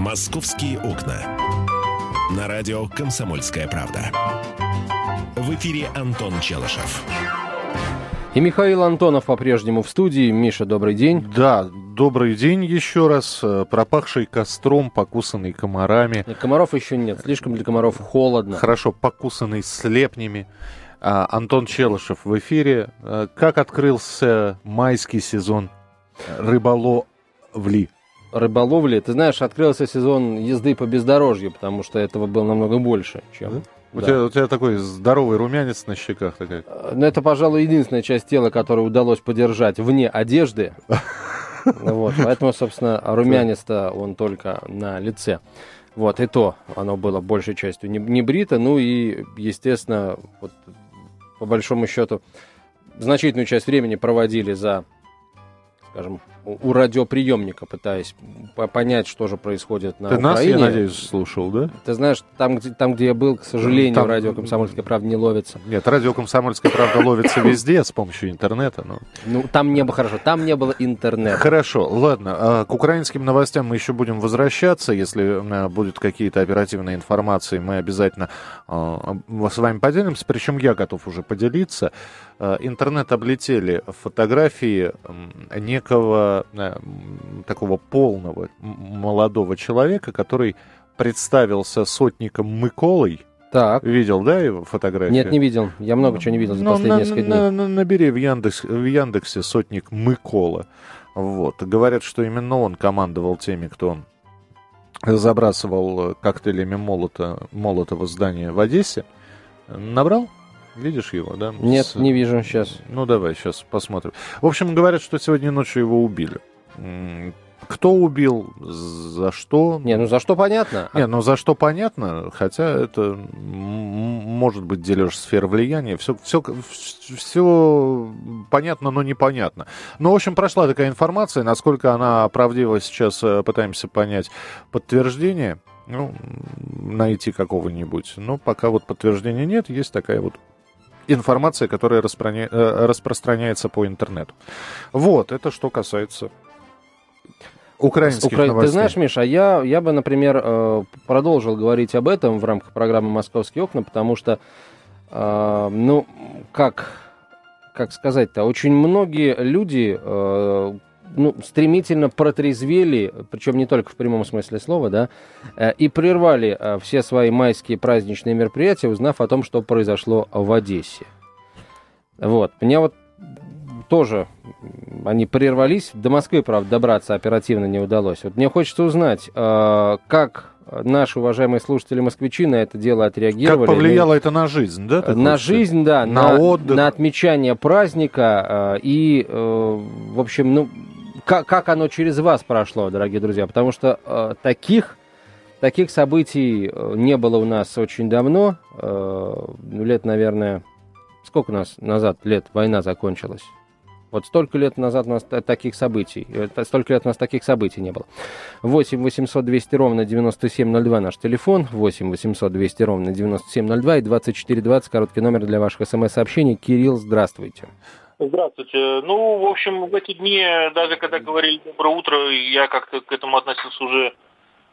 «Московские окна». На радио «Комсомольская правда». В эфире Антон Челышев. И Михаил Антонов по-прежнему в студии. Миша, добрый день. Да, добрый день еще раз. Пропахший костром, покусанный комарами. Комаров еще нет, слишком для комаров холодно. Хорошо, покусанный слепнями. А, Антон Челышев в эфире. А, как открылся майский сезон рыболовли? Рыболовли. Ты знаешь, открылся сезон езды по бездорожью, потому что этого было намного больше, чем... Да? У, да. тебя, у тебя такой здоровый румянец на щеках такая. Ну, это, пожалуй, единственная часть тела, которую удалось подержать вне одежды. Вот, поэтому, собственно, румянец-то он только на лице. Вот, и то оно было большей частью не, не брито. Ну и, естественно, вот, по большому счету, значительную часть времени проводили за, скажем, у радиоприемника, пытаясь понять, что же происходит на Ты Украине. нас, я надеюсь, слушал, да? Ты знаешь, там, где, там, где я был, к сожалению, там... радио «Комсомольская правда» не ловится. Нет, радио «Комсомольская правда» ловится везде с помощью интернета. Но... Ну, там не было хорошо, там не было интернета. Хорошо, ладно. А, к украинским новостям мы еще будем возвращаться. Если будут какие-то оперативные информации, мы обязательно а, с вами поделимся. Причем я готов уже поделиться. А, интернет облетели фотографии некого э, такого полного молодого человека, который представился сотником Миколой. Так. Видел, да, его фотографию? Нет, не видел. Я много чего не видел за ну, последние на, несколько дней. На, на, набери в, Яндекс, в Яндексе сотник Микола. Вот. Говорят, что именно он командовал теми, кто забрасывал коктейлями молота, молотого здания в Одессе. Набрал? Видишь его, да? Нет, С... не вижу сейчас. Ну, давай, сейчас посмотрим. В общем, говорят, что сегодня ночью его убили. Кто убил, за что? Не, ну за что понятно. Не, ну за что понятно, хотя это может быть дележ сфер влияния. Все, все, все понятно, но непонятно. Ну, в общем, прошла такая информация, насколько она правдива, сейчас э, пытаемся понять подтверждение. Ну, найти какого-нибудь. Но пока вот подтверждения нет, есть такая вот информация, которая распроня... Э, распространяется по интернету. Вот, это что касается украинских Укра... новостей. Ты знаешь, Миша, я, я бы, например, э, продолжил говорить об этом в рамках программы «Московские окна», потому что, э, ну, как, как сказать-то, очень многие люди ну, стремительно протрезвели, причем не только в прямом смысле слова, да, э, и прервали э, все свои майские праздничные мероприятия, узнав о том, что произошло в Одессе. Вот. Мне вот тоже они прервались. До Москвы, правда, добраться оперативно не удалось. Вот мне хочется узнать, э, как наши уважаемые слушатели-москвичи на это дело отреагировали. Как повлияло ну, это на жизнь, да? На жизнь, да. На, на отдых. На отмечание праздника. И, в общем, ну, как, как оно через вас прошло, дорогие друзья? Потому что э, таких, таких событий э, не было у нас очень давно. Э, лет, наверное, сколько у нас назад лет война закончилась? Вот столько лет назад у нас таких событий, э, столько лет у нас таких событий не было. 8 800 200 ровно 9702 наш телефон, 8 800 200 ровно 9702 и 2420 короткий номер для ваших смс-сообщений. Кирилл, здравствуйте. Здравствуйте. Ну, в общем, в эти дни, даже когда говорили «доброе утро», я как-то к этому относился уже,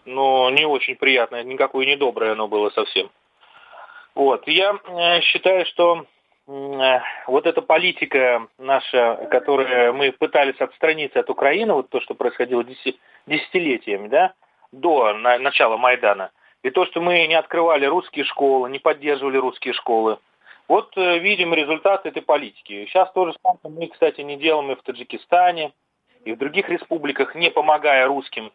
ну, не очень приятно, никакое не доброе оно было совсем. Вот. Я э, считаю, что э, вот эта политика наша, которая мы пытались отстраниться от Украины, вот то, что происходило десятилетиями, да, до начала Майдана, и то, что мы не открывали русские школы, не поддерживали русские школы, вот э, видим результат этой политики. Сейчас тоже самое мы, кстати, не делаем и в Таджикистане, и в других республиках, не помогая русским.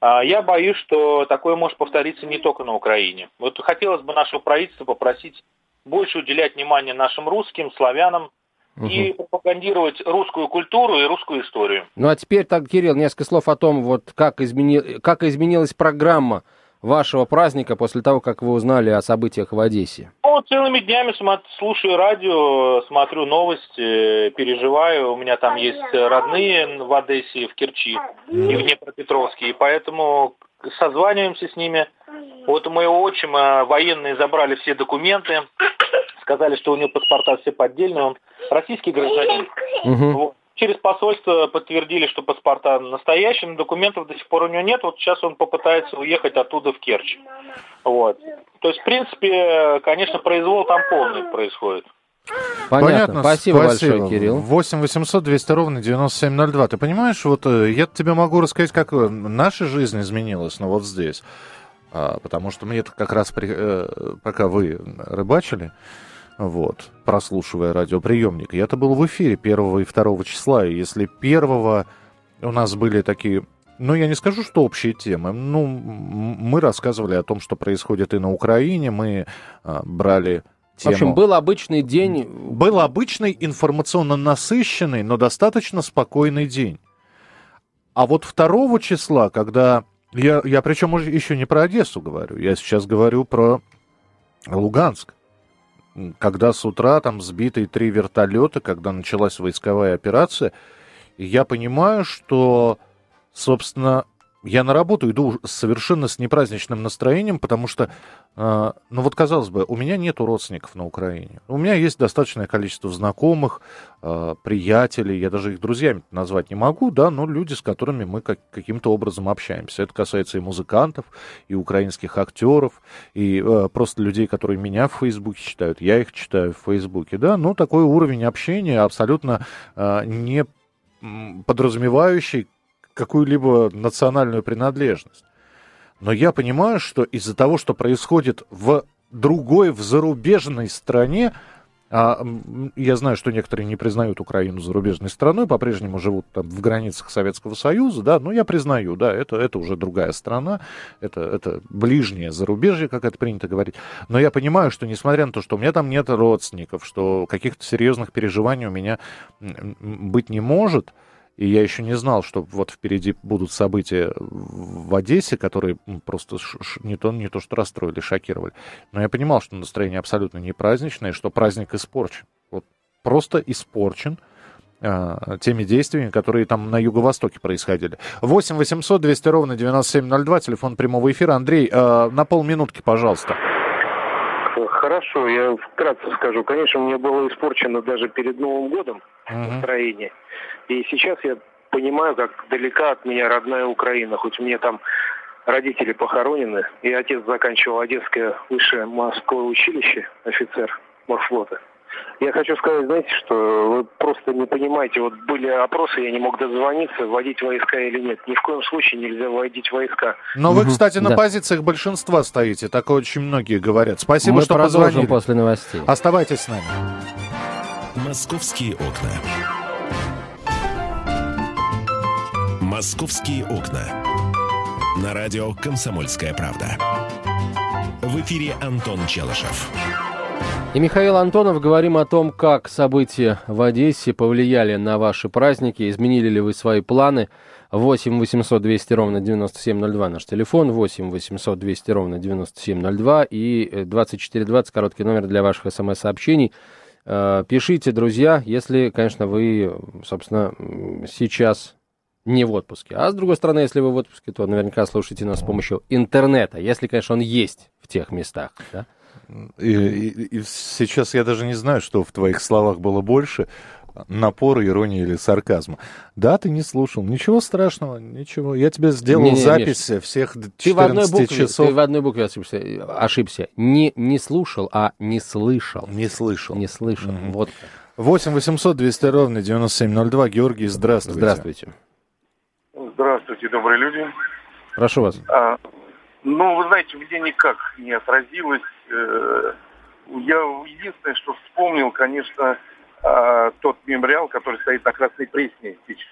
А я боюсь, что такое может повториться не только на Украине. Вот хотелось бы нашего правительства попросить больше уделять внимание нашим русским, славянам, угу. и пропагандировать русскую культуру и русскую историю. Ну а теперь так, Кирилл, несколько слов о том, вот как, измени... как изменилась программа вашего праздника после того, как вы узнали о событиях в Одессе? Ну, целыми днями слушаю радио, смотрю новости, переживаю. У меня там есть родные в Одессе, в Керчи и в Днепропетровске, и поэтому созваниваемся с ними. Вот у моего отчима военные забрали все документы, сказали, что у него паспорта все поддельные, он российский гражданин. Угу. Вот. Через посольство подтвердили, что паспорта настоящие, но документов до сих пор у него нет. Вот сейчас он попытается уехать оттуда в Керчь. Вот. То есть, в принципе, конечно, произвол там полный происходит. Понятно. Понятно. Спасибо, Спасибо большое, Кирилл. 8 800 200 ровно 9702. Ты понимаешь, вот э, я тебе могу рассказать, как э, наша жизнь изменилась, но вот здесь. А, потому что мне как раз, при, э, пока вы рыбачили, вот, прослушивая радиоприемник, я-то был в эфире 1 и 2 числа, и если 1 у нас были такие ну, я не скажу, что общие темы. Ну, мы рассказывали о том, что происходит и на Украине. Мы а, брали тему. В общем, был обычный день. Был обычный информационно насыщенный, но достаточно спокойный день. А вот 2 числа, когда... Я, я причем уже еще не про Одессу говорю, я сейчас говорю про Луганск. Когда с утра там сбиты три вертолета, когда началась войсковая операция, я понимаю, что, собственно, я на работу иду совершенно с непраздничным настроением, потому что, э, ну вот казалось бы, у меня нету родственников на Украине. У меня есть достаточное количество знакомых, э, приятелей, я даже их друзьями назвать не могу, да, но люди, с которыми мы как, каким-то образом общаемся. Это касается и музыкантов, и украинских актеров, и э, просто людей, которые меня в Фейсбуке читают, я их читаю в Фейсбуке, да, ну такой уровень общения абсолютно э, не подразумевающий какую-либо национальную принадлежность. Но я понимаю, что из-за того, что происходит в другой, в зарубежной стране, а, я знаю, что некоторые не признают Украину зарубежной страной, по-прежнему живут там в границах Советского Союза, да, но я признаю, да, это, это уже другая страна, это, это ближнее зарубежье, как это принято говорить. Но я понимаю, что несмотря на то, что у меня там нет родственников, что каких-то серьезных переживаний у меня быть не может, и я еще не знал, что вот впереди будут события в Одессе, которые просто не то, не то что расстроили, шокировали. Но я понимал, что настроение абсолютно не праздничное, что праздник испорчен. Вот просто испорчен э, теми действиями, которые там на юго-востоке происходили. 8 800 200 ровно 9702, телефон прямого эфира. Андрей, э, на полминутки, пожалуйста. Хорошо, я вкратце скажу. Конечно, меня было испорчено даже перед Новым годом uh-huh. настроение. И сейчас я понимаю, как далека от меня родная Украина, хоть мне там родители похоронены, и отец заканчивал Одесское высшее морское училище, офицер морфлота. Я хочу сказать, знаете, что вы просто не понимаете, вот были опросы, я не мог дозвониться, вводить войска или нет. Ни в коем случае нельзя вводить войска. Но вы, кстати, на да. позициях большинства стоите, так очень многие говорят. Спасибо, Мы что позвонили. после новостей. Оставайтесь с нами. Московские окна. Московские окна. На радио «Комсомольская правда». В эфире Антон Челышев. И Михаил Антонов говорим о том, как события в Одессе повлияли на ваши праздники, изменили ли вы свои планы. 8 800 200 ровно 9702 наш телефон, 8 800 200 ровно 9702 и 2420 короткий номер для ваших смс-сообщений. Э, пишите, друзья, если, конечно, вы, собственно, сейчас не в отпуске. А с другой стороны, если вы в отпуске, то наверняка слушаете нас с помощью интернета, если, конечно, он есть в тех местах. Да? И, и, и сейчас я даже не знаю, что в твоих словах было больше напора, иронии или сарказма. Да, ты не слушал. Ничего страшного, ничего. Я тебе сделал не, не, запись Миш, всех 14 ты в одной букве, часов. Ты в одной букве ошибся. ошибся. Не, не слушал, а не слышал. Не слышал. Не слышал. Mm-hmm. Вот. 8 800 200 ровно 9702. Георгий, здравствуйте. Здравствуйте. Здравствуйте, добрые люди. Прошу вас. А, ну, вы знаете, мне никак не отразилось. Э, я единственное, что вспомнил, конечно, а, тот мемориал, который стоит на Красной Пресне сейчас.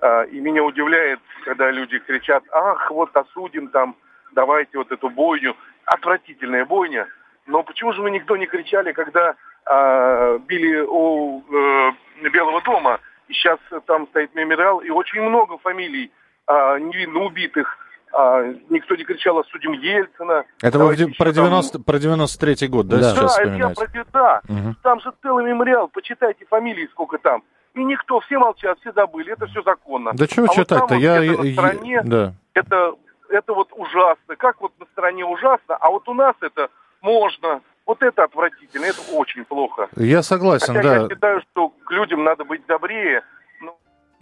А, и меня удивляет, когда люди кричат, ах, вот осудим там, давайте вот эту бойню. Отвратительная бойня. Но почему же мы никто не кричали, когда а, били у э, Белого дома? И сейчас там стоит мемориал, и очень много фамилий а, невинно убитых а, никто не кричал «Осудим Ельцина». Это вы про, 90, там... про 93-й год, да, да. сейчас да? Я про, да, угу. там же целый мемориал, почитайте фамилии сколько там. И никто, все молчат, все забыли, это все законно. Да чего а читать-то? Вот я, я, на стороне, да. это, это вот ужасно. Как вот на стороне ужасно, а вот у нас это можно. Вот это отвратительно, это очень плохо. Я согласен, Хотя да. я считаю, что к людям надо быть добрее.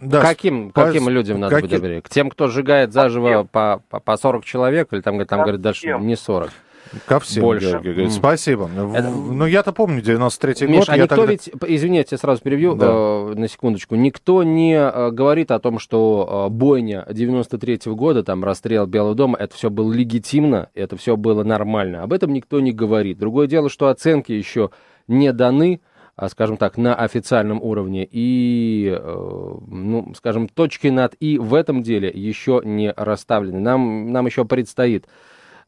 Да, каким, по, каким людям надо каким... быть добрее? К тем, кто сжигает заживо по, по, по 40 человек, или там, там говорят, дальше не 40? Ко всем, Больше. Георгий говорит. Спасибо. Это... Ну, я-то помню 93-й Миш, год. а никто тогда... ведь, извините, я сразу перебью да. э, на секундочку, никто не э, говорит о том, что э, бойня 93-го года, там, расстрел Белого дома, это все было легитимно, это все было нормально. Об этом никто не говорит. Другое дело, что оценки еще не даны, скажем так, на официальном уровне. И, э, ну, скажем, точки над «и» в этом деле еще не расставлены. Нам, нам еще предстоит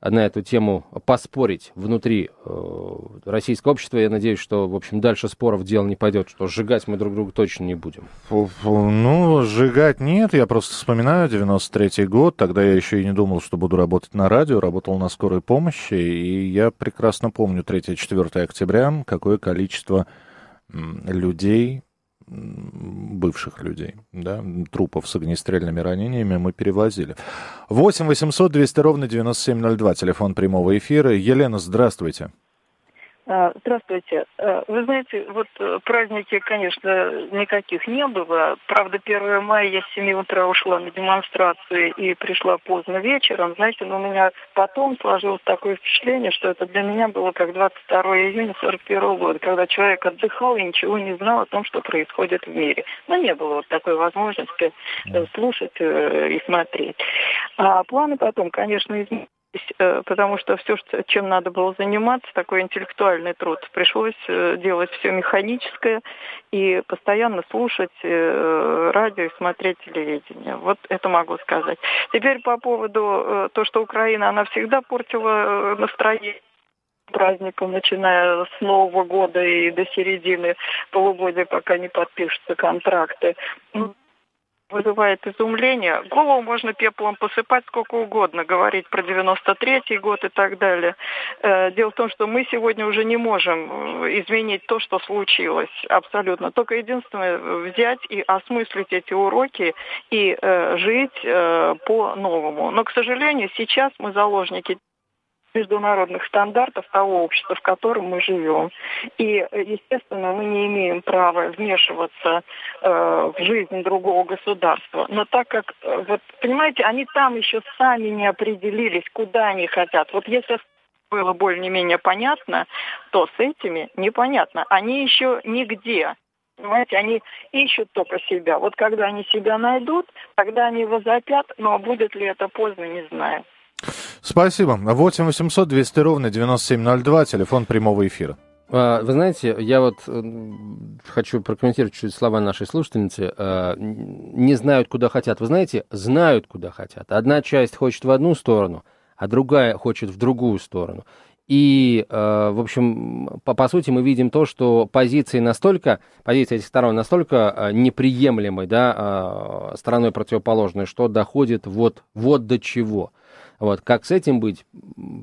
на эту тему поспорить внутри э, российского общества. Я надеюсь, что, в общем, дальше споров дело не пойдет, что сжигать мы друг друга точно не будем. Ну, сжигать нет. Я просто вспоминаю 93-й год. Тогда я еще и не думал, что буду работать на радио. Работал на скорой помощи. И я прекрасно помню 3-4 октября, какое количество людей бывших людей, да, трупов с огнестрельными ранениями мы перевозили. 8 800 200 ровно 9702, телефон прямого эфира. Елена, здравствуйте. А, здравствуйте. А, вы знаете, вот э, праздники, конечно, никаких не было. Правда, 1 мая я с 7 утра ушла на демонстрацию и пришла поздно вечером. Знаете, но у меня потом сложилось такое впечатление, что это для меня было как 22 июня 41 года, когда человек отдыхал и ничего не знал о том, что происходит в мире. Но не было вот такой возможности э, слушать э, и смотреть. А планы потом, конечно, изменились потому что все, чем надо было заниматься, такой интеллектуальный труд, пришлось э, делать все механическое и постоянно слушать э, радио и смотреть телевидение. Вот это могу сказать. Теперь по поводу того, что Украина, она всегда портила настроение праздником, начиная с Нового года и до середины полугодия, пока не подпишутся контракты. Вызывает изумление. Голову можно пеплом посыпать сколько угодно, говорить про 93-й год и так далее. Э, дело в том, что мы сегодня уже не можем э, изменить то, что случилось абсолютно. Только единственное взять и осмыслить эти уроки и э, жить по-новому. Но, к сожалению, сейчас мы заложники международных стандартов того общества, в котором мы живем. И, естественно, мы не имеем права вмешиваться э, в жизнь другого государства. Но так как, э, вот, понимаете, они там еще сами не определились, куда они хотят. Вот если было более-менее понятно, то с этими непонятно. Они еще нигде. Понимаете, они ищут только себя. Вот когда они себя найдут, тогда они возопят, но будет ли это поздно, не знаю. Спасибо. 8 800 200 ровно 9702, телефон прямого эфира. А, вы знаете, я вот э, хочу прокомментировать чуть слова нашей слушательницы. А, не знают, куда хотят. Вы знаете, знают, куда хотят. Одна часть хочет в одну сторону, а другая хочет в другую сторону. И, э, в общем, по, по сути, мы видим то, что позиции настолько, позиции этих сторон настолько э, неприемлемой, да, стороной противоположной, что доходит вот, вот до чего – вот. Как с этим быть,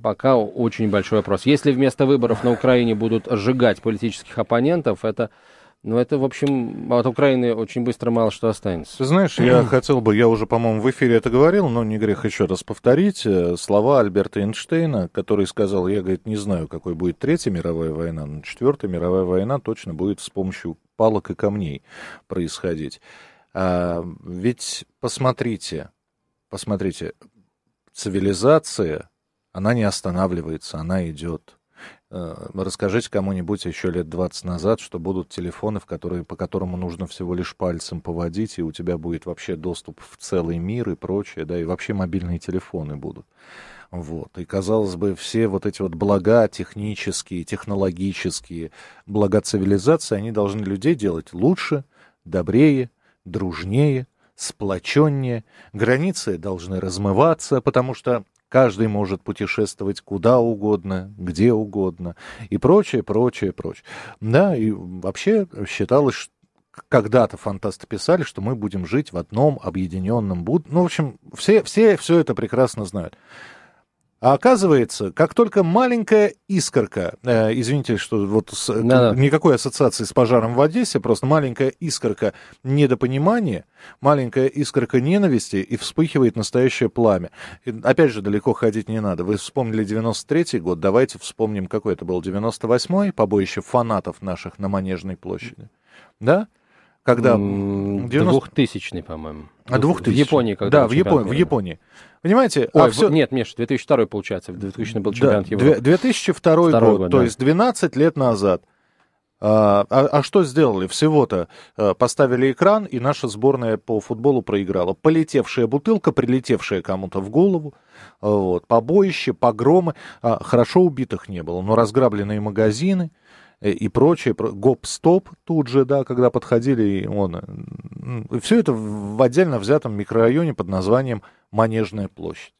пока очень большой вопрос. Если вместо выборов на Украине будут сжигать политических оппонентов, это, ну, это, в общем, от Украины очень быстро мало что останется. Ты знаешь, я хотел бы, я уже, по-моему, в эфире это говорил, но не грех еще раз повторить, э, слова Альберта Эйнштейна, который сказал, я, говорит, не знаю, какой будет Третья мировая война, но Четвертая мировая война точно будет с помощью палок и камней происходить. А, ведь посмотрите, посмотрите, цивилизация, она не останавливается, она идет. Э, расскажите кому-нибудь еще лет 20 назад, что будут телефоны, в которые, по которому нужно всего лишь пальцем поводить, и у тебя будет вообще доступ в целый мир и прочее, да, и вообще мобильные телефоны будут. Вот. И, казалось бы, все вот эти вот блага технические, технологические, блага цивилизации, они должны людей делать лучше, добрее, дружнее, сплоченнее, границы должны размываться, потому что каждый может путешествовать куда угодно, где угодно, и прочее, прочее, прочее. Да, и вообще считалось, что когда-то фантасты писали, что мы будем жить в одном объединенном будущем. Ну, в общем, все, все все это прекрасно знают. А оказывается, как только маленькая искорка, э, извините, что вот с, да. никакой ассоциации с пожаром в Одессе, просто маленькая искорка недопонимания, маленькая искорка ненависти, и вспыхивает настоящее пламя. И, опять же, далеко ходить не надо. Вы вспомнили 93-й год, давайте вспомним, какой это был 98-й, побоище фанатов наших на Манежной площади. Да? Когда? 90... по-моему. А 2000 В Японии, когда Да, в Японии, в Японии. Понимаете? Ой, а все... Нет, Миша, 2002 получается, 2000 был чемпионат да, Европы. 2002 год, год, то да. есть 12 лет назад. А, а, а что сделали? Всего-то а, поставили экран, и наша сборная по футболу проиграла. Полетевшая бутылка, прилетевшая кому-то в голову, вот, побоище, погромы. А, хорошо убитых не было, но разграбленные магазины э, и прочее. Гоп-стоп тут же, да, когда подходили, и он... Все это в отдельно взятом микрорайоне под названием Манежная площадь.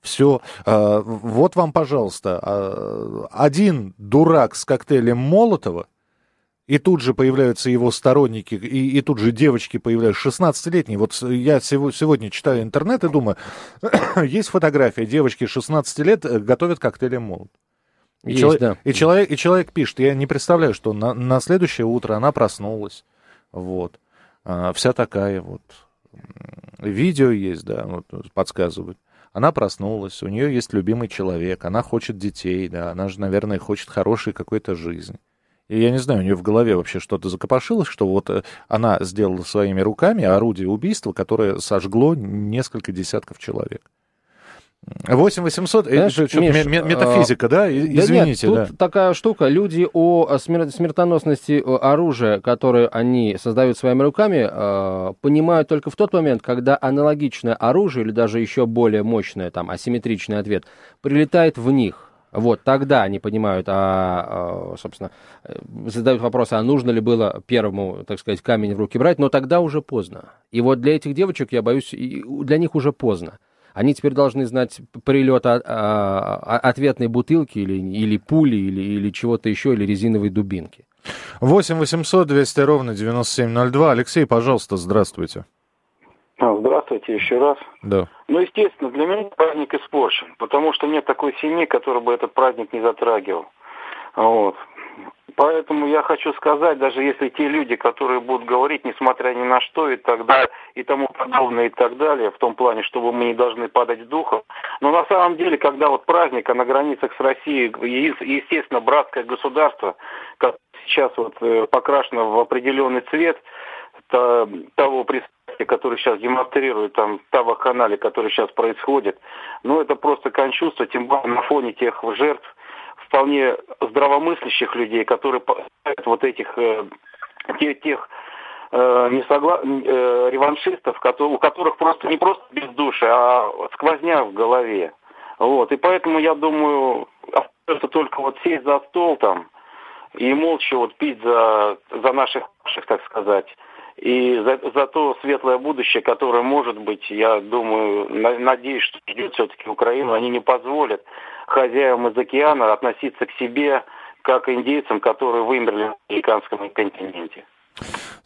Все. Вот вам, пожалуйста, один дурак с коктейлем Молотова и тут же появляются его сторонники, и, и тут же девочки появляются, 16-летние. Вот я сегодня читаю интернет и думаю, есть фотография, девочки 16 лет э, готовят коктейли молот. И, есть, человек, да. и, человек, и человек пишет, я не представляю, что на, на следующее утро она проснулась, вот, а, вся такая вот. Видео есть, да, вот, подсказывают. Она проснулась, у нее есть любимый человек, она хочет детей, да, она же, наверное, хочет хорошей какой-то жизни. И я не знаю, у нее в голове вообще что-то закопошилось, что вот э, она сделала своими руками орудие убийства, которое сожгло несколько десятков человек. 8 800, Знаешь, это Миш, метафизика, а, да? Извините, да. Нет, тут да. такая штука, люди о смертоносности оружия, которое они создают своими руками, а, понимают только в тот момент, когда аналогичное оружие или даже еще более мощное, там, асимметричный ответ, прилетает в них. Вот тогда они понимают, а, а, собственно, э, задают вопрос, а нужно ли было первому, так сказать, камень в руки брать, но тогда уже поздно. И вот для этих девочек, я боюсь, для них уже поздно. Они теперь должны знать прилет а, а, ответной бутылки или, или пули, или, или чего-то еще, или резиновой дубинки. 8 800 200 ровно 9702. Алексей, пожалуйста, здравствуйте. А, здравствуйте еще раз. Да. Ну, естественно, для меня праздник испорчен, потому что нет такой семьи, которая бы этот праздник не затрагивал. Вот. Поэтому я хочу сказать, даже если те люди, которые будут говорить, несмотря ни на что и так далее, и тому подобное, и так далее, в том плане, чтобы мы не должны падать духом, но на самом деле, когда вот праздник, а на границах с Россией, естественно, братское государство, как сейчас вот э, покрашено в определенный цвет, того пристрастия, который сейчас демонстрирует там того канале, который сейчас происходит, ну это просто кончувство, тем более на фоне тех жертв, вполне здравомыслящих людей, которые вот этих э, тех, тех э, несогла... э, реваншистов, у которых просто не просто бездушие, а сквозня в голове. Вот. И поэтому я думаю, остается только вот сесть за стол там и молча вот пить за, за наших, так сказать, и за, за то светлое будущее, которое может быть, я думаю, на, надеюсь, что ждет все-таки Украину, они не позволят хозяевам из океана относиться к себе как индейцам, которые вымерли на американском континенте.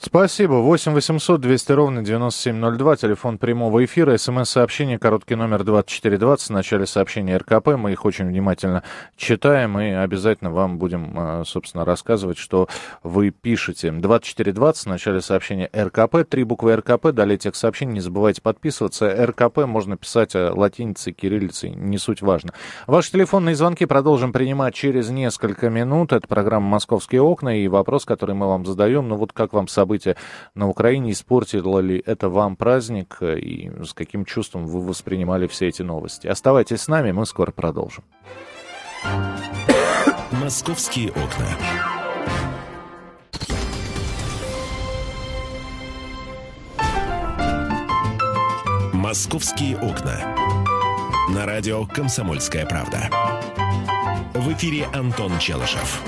Спасибо. 8 800 200 ровно 9702, телефон прямого эфира, смс-сообщение, короткий номер 2420, в начале сообщения РКП. Мы их очень внимательно читаем и обязательно вам будем, а, собственно, рассказывать, что вы пишете. 2420, в начале сообщения РКП, три буквы РКП, далее текст сообщения, не забывайте подписываться. РКП можно писать а, латиницей, кириллицей, не суть важно. Ваши телефонные звонки продолжим принимать через несколько минут. Это программа «Московские окна» и вопрос, который мы вам задаем. Ну вот как вам события на Украине, испортило ли это вам праздник э, и с каким чувством вы воспринимали все эти новости. Оставайтесь с нами, мы скоро продолжим. Московские окна. Московские окна. На радио «Комсомольская правда». В эфире Антон Челышев.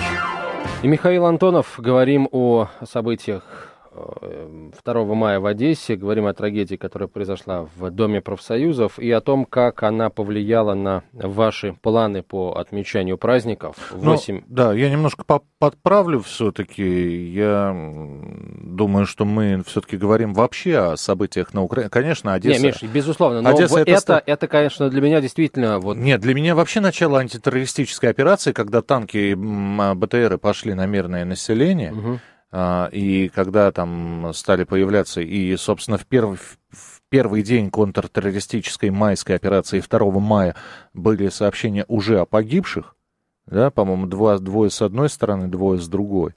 И Михаил Антонов. Говорим о событиях 2 мая в Одессе. Говорим о трагедии, которая произошла в Доме профсоюзов и о том, как она повлияла на ваши планы по отмечанию праздников. 8... Ну, да, я немножко подправлю все-таки. Я думаю, что мы все-таки говорим вообще о событиях на Украине. Конечно, Одесса... Не, Миш, безусловно, но Одесса это, это, это, конечно, для меня действительно... Вот... Нет, для меня вообще начало антитеррористической операции, когда танки и БТРы пошли на мирное население. Угу а, и когда там стали появляться, и, собственно, в первый, в первый день контртеррористической майской операции 2 мая были сообщения уже о погибших, да, по-моему, два, двое с одной стороны, двое с другой.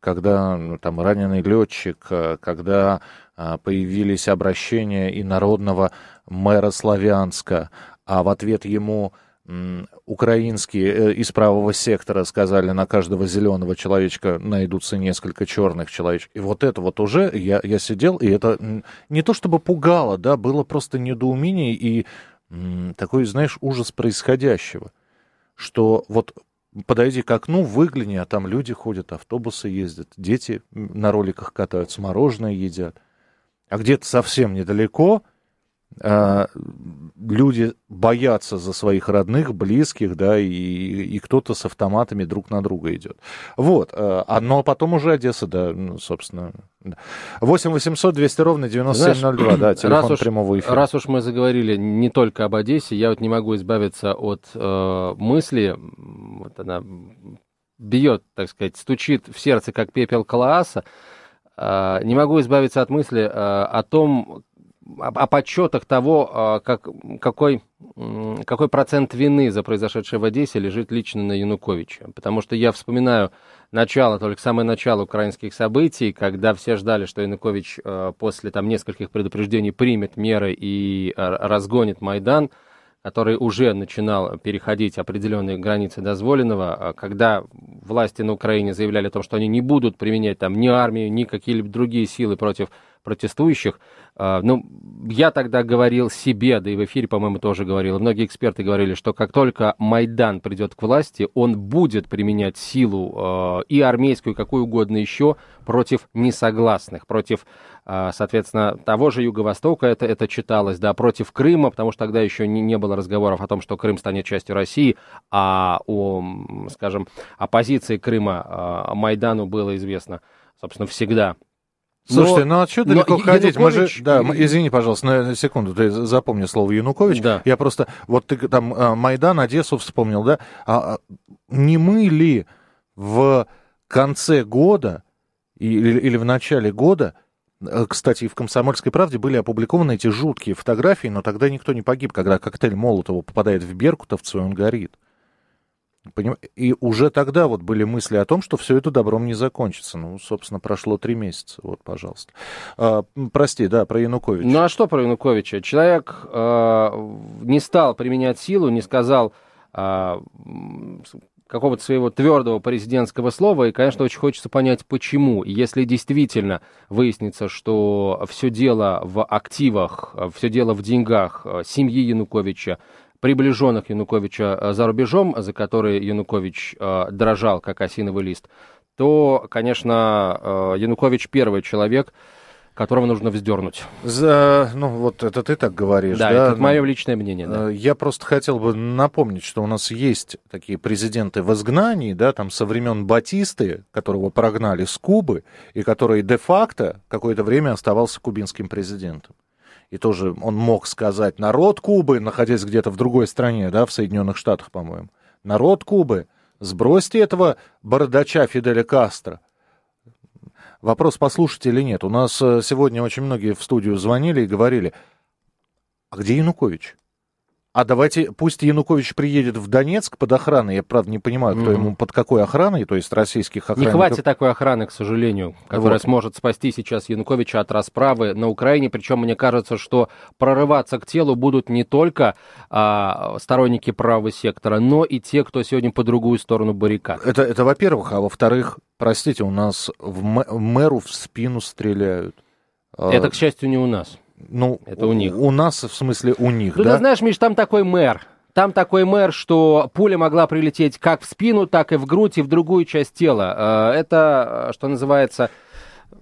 когда ну, там раненый летчик, э, когда а, появились обращения и народного мэра Славянска, а в ответ ему украинские э, из правого сектора сказали, на каждого зеленого человечка найдутся несколько черных человечек. И вот это вот уже я, я сидел, и это не то чтобы пугало, да, было просто недоумение и такой, знаешь, ужас происходящего. Что вот подойди к окну, выгляни, а там люди ходят, автобусы ездят, дети на роликах катаются, мороженое едят. А где-то совсем недалеко люди боятся за своих родных, близких, да, и, и кто-то с автоматами друг на друга идет. Вот, а, а, но потом уже Одесса, да, ну, собственно. Да. 8 800 200 ровно 9702, да, телефон раз уж, прямого эфира. Раз уж мы заговорили не только об Одессе, я вот не могу избавиться от э, мысли, вот она бьет, так сказать, стучит в сердце, как пепел Калааса, э, не могу избавиться от мысли э, о том, о, подсчетах того, а, как, какой, какой процент вины за произошедшее в Одессе лежит лично на Януковиче. Потому что я вспоминаю начало, только самое начало украинских событий, когда все ждали, что Янукович а, после там, нескольких предупреждений примет меры и а, разгонит Майдан, который уже начинал переходить определенные границы дозволенного, когда власти на Украине заявляли о том, что они не будут применять там ни армию, ни какие-либо другие силы против протестующих. А, ну, я тогда говорил себе, да и в эфире, по-моему, тоже говорил, многие эксперты говорили, что как только Майдан придет к власти, он будет применять силу а, и армейскую, и какую угодно еще, против несогласных, против, а, соответственно, того же Юго-Востока, это, это читалось, да, против Крыма, потому что тогда еще не, не было разговоров о том, что Крым станет частью России, а о, скажем, оппозиции Крыма Майдану было известно, собственно, всегда. Слушайте, но, ну а что далеко ходить? Мы же, да, извини, пожалуйста, на секунду, ты запомни слово Янукович. Да. Я просто, вот ты там а, Майдан, Одессу вспомнил, да? А, а не мы ли в конце года или, или в начале года э, кстати, в «Комсомольской правде» были опубликованы эти жуткие фотографии, но тогда никто не погиб, когда коктейль Молотова попадает в Беркутовцу, и он горит. Поним... И уже тогда вот были мысли о том, что все это добром не закончится. Ну, собственно, прошло три месяца. Вот, пожалуйста. А, прости, да, про Януковича. Ну, а что про Януковича? Человек э, не стал применять силу, не сказал э, какого-то своего твердого президентского слова, и, конечно, очень хочется понять, почему. Если действительно выяснится, что все дело в активах, все дело в деньгах семьи Януковича, приближенных Януковича э, за рубежом, за которые Янукович э, дрожал, как осиновый лист, то, конечно, э, Янукович первый человек, которого нужно вздернуть. За, ну, вот это ты так говоришь, да? Да, это мое личное мнение, да. Я просто хотел бы напомнить, что у нас есть такие президенты в изгнании, да, там со времен Батисты, которого прогнали с Кубы, и который де-факто какое-то время оставался кубинским президентом и тоже он мог сказать, народ Кубы, находясь где-то в другой стране, да, в Соединенных Штатах, по-моему, народ Кубы, сбросьте этого бородача Фиделя Кастро. Вопрос, послушайте или нет. У нас э, сегодня очень многие в студию звонили и говорили, а где Янукович? А давайте, пусть Янукович приедет в Донецк под охраной. Я, правда, не понимаю, кто mm-hmm. ему под какой охраной, то есть российских охранников. Не хватит такой охраны, к сожалению, которая вот. сможет спасти сейчас Януковича от расправы на Украине. Причем мне кажется, что прорываться к телу будут не только а, сторонники правого сектора, но и те, кто сегодня по другую сторону баррикад. Это, это во-первых. А во-вторых, простите, у нас в мэру в спину стреляют. Это, к счастью, не у нас. Ну, это у них. У нас, в смысле, у них, ну, да? ты знаешь, Миш, там такой мэр. Там такой мэр, что пуля могла прилететь как в спину, так и в грудь, и в другую часть тела. Э, это, что называется,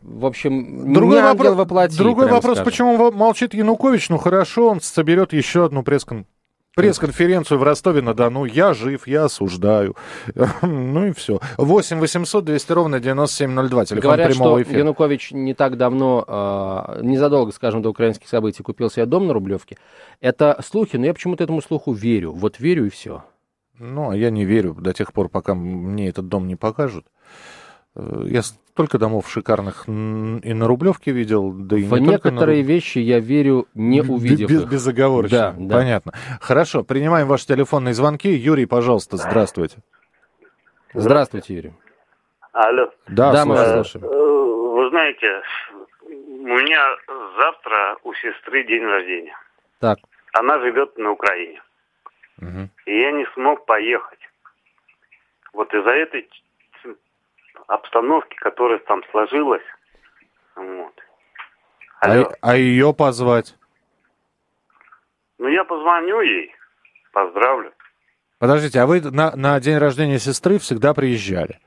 в общем, другой не вопрос, воплоти, Другой вопрос, скажем. почему молчит Янукович? Ну хорошо, он соберет еще одну пресс-конференцию пресс-конференцию в Ростове-на-Дону. Я жив, я осуждаю. ну и все. 8 800 200 ровно 9702. Телефон Говорят, прямого что эфира. Янукович не так давно, э, незадолго, скажем, до украинских событий купил себе дом на Рублевке. Это слухи, но я почему-то этому слуху верю. Вот верю и все. Ну, а я не верю до тех пор, пока мне этот дом не покажут. Э, я столько домов шикарных и на Рублевке видел, да и В не некоторые на... вещи я верю, не увидев без, их. Безоговорочно. Да, да. Понятно. Хорошо, принимаем ваши телефонные звонки. Юрий, пожалуйста, здравствуйте. Здравствуйте, Юрий. Алло. Да, Да, мы вас слушаем. Э, Вы знаете, у меня завтра у сестры день рождения. Так. Она живет на Украине. Мгм. И я не смог поехать. Вот из-за этой обстановки, которая там сложилась. Вот. А, Алло. а ее позвать? Ну, я позвоню ей, поздравлю. Подождите, а вы на, на день рождения сестры всегда приезжали?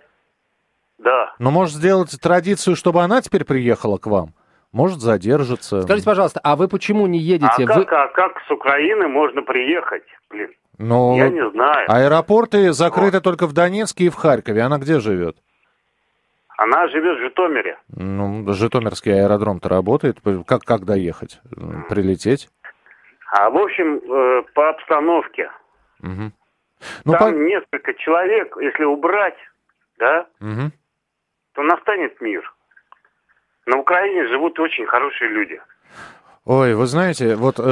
Да. Но может сделать традицию, чтобы она теперь приехала к вам? Может задержится? Скажите, пожалуйста, а вы почему не А едете? как, Вы... а как с Украины можно приехать? Блин, Но я не знаю. аэропорты закрыты только в Донецке и в Харькове. Она где живет? Она живет в Житомире. Ну, Житомирский аэродром-то работает. Как, как доехать? Прилететь? А в общем, э, по обстановке. Мгм. Ну, там по- несколько человек, если убрать, да, Мгм. то настанет мир. На Украине живут очень хорошие люди. Ой, вы знаете, вот... э,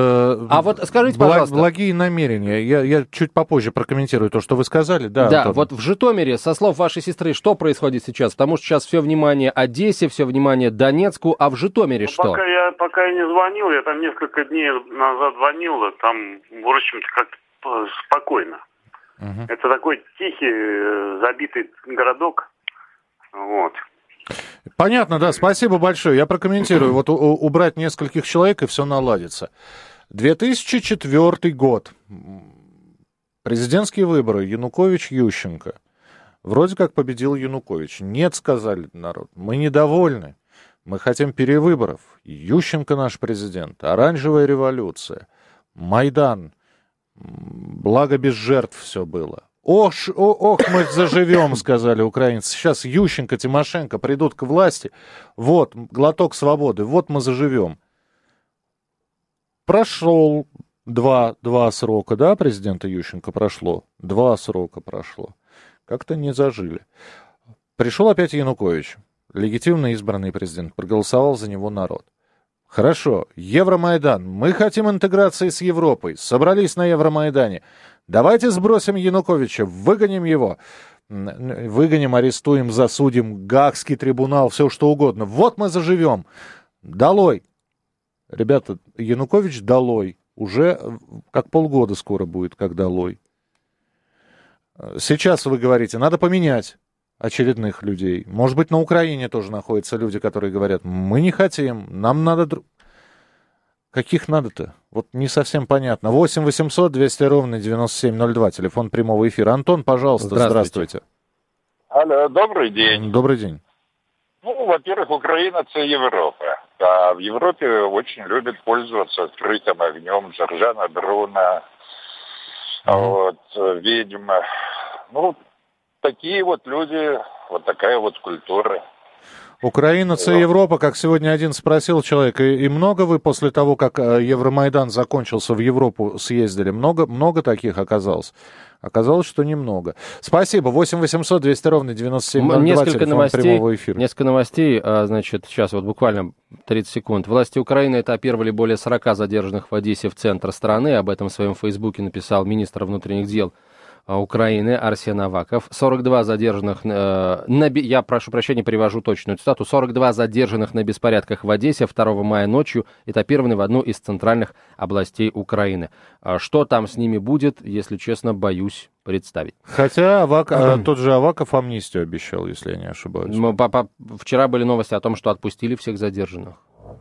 А вот скажите, бла- пожалуйста. Благие намерения. Я, я чуть попозже прокомментирую то, что вы сказали. Да, Да, Антон? вот в Житомире, со слов вашей сестры, что происходит сейчас? Потому что сейчас все внимание Одессе, все внимание Донецку, а в Житомире Ну, что? Пока я пока я не звонил, я там несколько дней назад звонил, там, в общем-то, как спокойно. Мгм. Это такой тихий, э, забитый городок. Вот. Понятно, да, спасибо большое. Я прокомментирую. Вот убрать нескольких человек, и все наладится. 2004 год. Президентские выборы. Янукович-Ющенко. Вроде как победил Янукович. Нет, сказали народ. Мы недовольны. Мы хотим перевыборов. Ющенко наш президент. Оранжевая революция. Майдан. Благо без жертв все было. Ох, ох, мы заживем, сказали украинцы. Сейчас Ющенко, Тимошенко придут к власти. Вот, глоток свободы. Вот мы заживем. Прошел два, два срока, да, президента Ющенко прошло? Два срока прошло. Как-то не зажили. Пришел опять Янукович, легитимно избранный президент. Проголосовал за него народ. Хорошо, Евромайдан. Мы хотим интеграции с Европой. Собрались на Евромайдане. Давайте сбросим Януковича, выгоним его. Выгоним, арестуем, засудим, Гаагский трибунал, все что угодно. Вот мы заживем. Долой. Ребята, Янукович долой. Уже э, как полгода скоро будет, как долой. Сейчас вы говорите, надо поменять очередных людей. Может быть, на Украине тоже находятся люди, которые говорят, мы не хотим, нам надо... дру-». Каких надо-то? Вот не совсем понятно. 8 800 200 ровно 9702, телефон прямого эфира. Антон, пожалуйста, Здравствуйте. здравствуйте. Алло, добрый день. Добрый день. Ну, во-первых, Украина – це Європа. А в Європі очень любят пользоваться открытым огнем, Жоржана Бруна, вот, э, ведьма. Ну, такие вот люди, вот такая вот культура. Украина, це Европа, как сегодня один спросил человек, и, и много вы после того, как э, Евромайдан закончился, в Европу съездили? Много, много таких оказалось? Оказалось, что немного. Спасибо. 8 800 200 ровно 9702, М, Несколько телефон новостей, прямого эфира. несколько новостей, а, значит, сейчас вот буквально 30 секунд. Власти Украины этапировали более 40 задержанных в Одессе в центр страны. Об этом в своем фейсбуке написал министр внутренних дел Украины Арсен Аваков. 42 задержанных, э, на, я прошу прощения, привожу точную цитату, 42 задержанных на беспорядках в Одессе 2 мая ночью этапированы в одну из центральных областей Украины. А Что там с ними будет, если честно, боюсь представить. Хотя Авак- э, тот же Аваков амнистию обещал, если я не ошибаюсь. Мы по- по- Вчера были новости о том, что отпустили всех задержанных.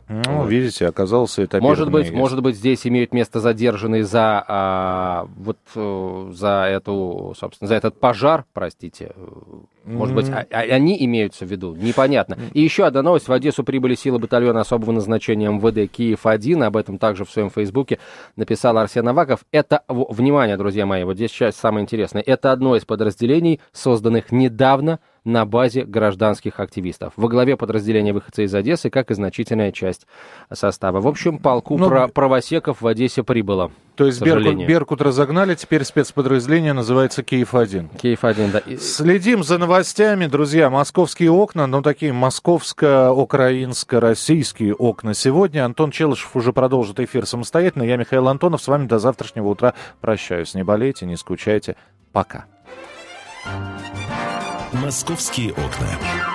Ну, видите, оказался это Может быть, может быть, здесь имеют место задержанные за а, вот э, за эту, собственно, за этот пожар, простите. Может быть, а- а- они имеются в виду, непонятно. И еще одна новость: в Одессу прибыли силы батальона особого назначения МВД Киев-1. Об этом также в своем фейсбуке написал Арсен Аваков. Это, внимание, друзья мои, вот здесь сейчас самое интересное. Это одно из подразделений, созданных недавно на базе гражданских активистов. Во главе подразделения выходцы из Одессы, как и значительная часть состава. В общем, полку Ну, про- правосеков в Одессе прибыло. То есть Беркут. Беркут разогнали, теперь спецподразделение называется Киев-1. Киев-1, да. И- Следим за новостями, друзья. Московские окна, ну такие московско-украинско-российские окна. Сегодня Антон Челышев уже продолжит эфир самостоятельно. Я Михаил Антонов. С вами до завтрашнего утра прощаюсь. Не болейте, не скучайте. Пока. «Московские окна».